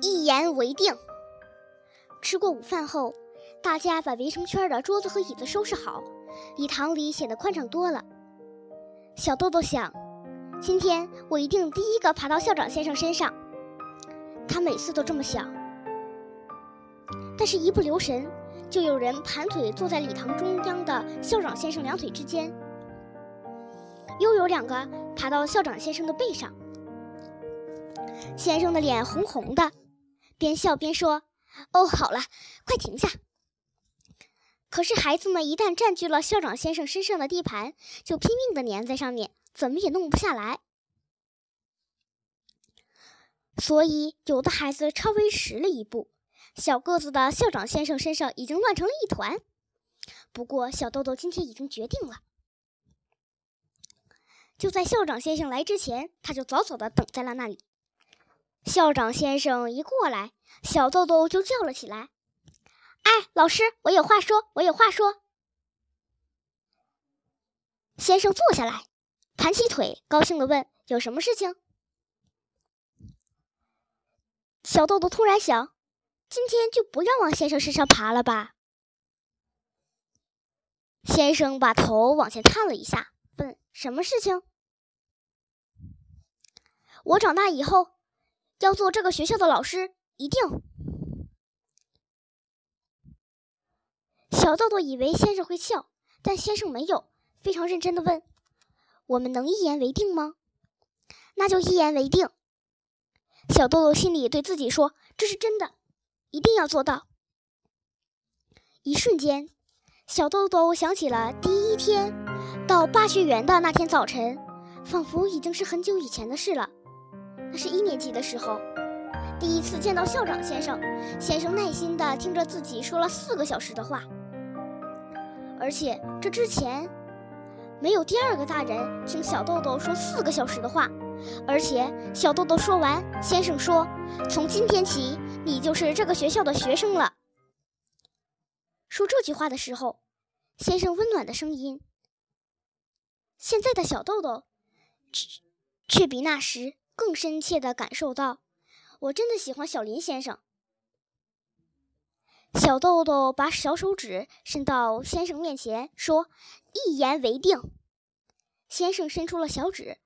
一言为定。吃过午饭后，大家把围成圈的桌子和椅子收拾好，礼堂里显得宽敞多了。小豆豆想，今天我一定第一个爬到校长先生身上。他每次都这么想，但是，一不留神，就有人盘腿坐在礼堂中央的校长先生两腿之间，又有两个爬到校长先生的背上。先生的脸红红的，边笑边说：“哦，好了，快停下。”可是孩子们一旦占据了校长先生身上的地盘，就拼命地粘在上面，怎么也弄不下来。所以有的孩子稍微迟了一步，小个子的校长先生身上已经乱成了一团。不过小豆豆今天已经决定了，就在校长先生来之前，他就早早地等在了那里。校长先生一过来，小豆豆就叫了起来：“哎，老师，我有话说，我有话说。”先生坐下来，盘起腿，高兴地问：“有什么事情？”小豆豆突然想：“今天就不要往先生身上爬了吧？”先生把头往前探了一下，问：“什么事情？”我长大以后。要做这个学校的老师，一定。小豆豆以为先生会笑，但先生没有，非常认真的问：“我们能一言为定吗？”“那就一言为定。”小豆豆心里对自己说：“这是真的，一定要做到。”一瞬间，小豆豆想起了第一天到巴学园的那天早晨，仿佛已经是很久以前的事了。那是一年级的时候，第一次见到校长先生。先生耐心地听着自己说了四个小时的话，而且这之前没有第二个大人听小豆豆说四个小时的话。而且小豆豆说完，先生说：“从今天起，你就是这个学校的学生了。”说这句话的时候，先生温暖的声音，现在的小豆豆却却比那时。更深切地感受到，我真的喜欢小林先生。小豆豆把小手指伸到先生面前，说：“一言为定。”先生伸出了小指，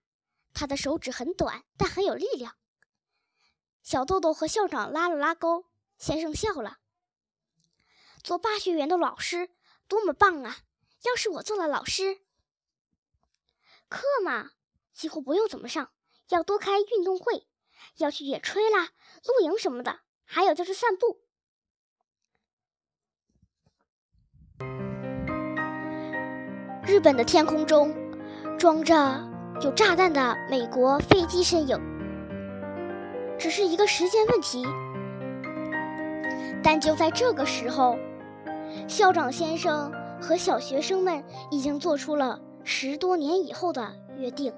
他的手指很短，但很有力量。小豆豆和校长拉了拉钩，先生笑了。做巴学园的老师多么棒啊！要是我做了老师，课嘛，几乎不用怎么上。要多开运动会，要去野炊啦、露营什么的，还有就是散步。日本的天空中装着有炸弹的美国飞机身影，只是一个时间问题。但就在这个时候，校长先生和小学生们已经做出了十多年以后的约定。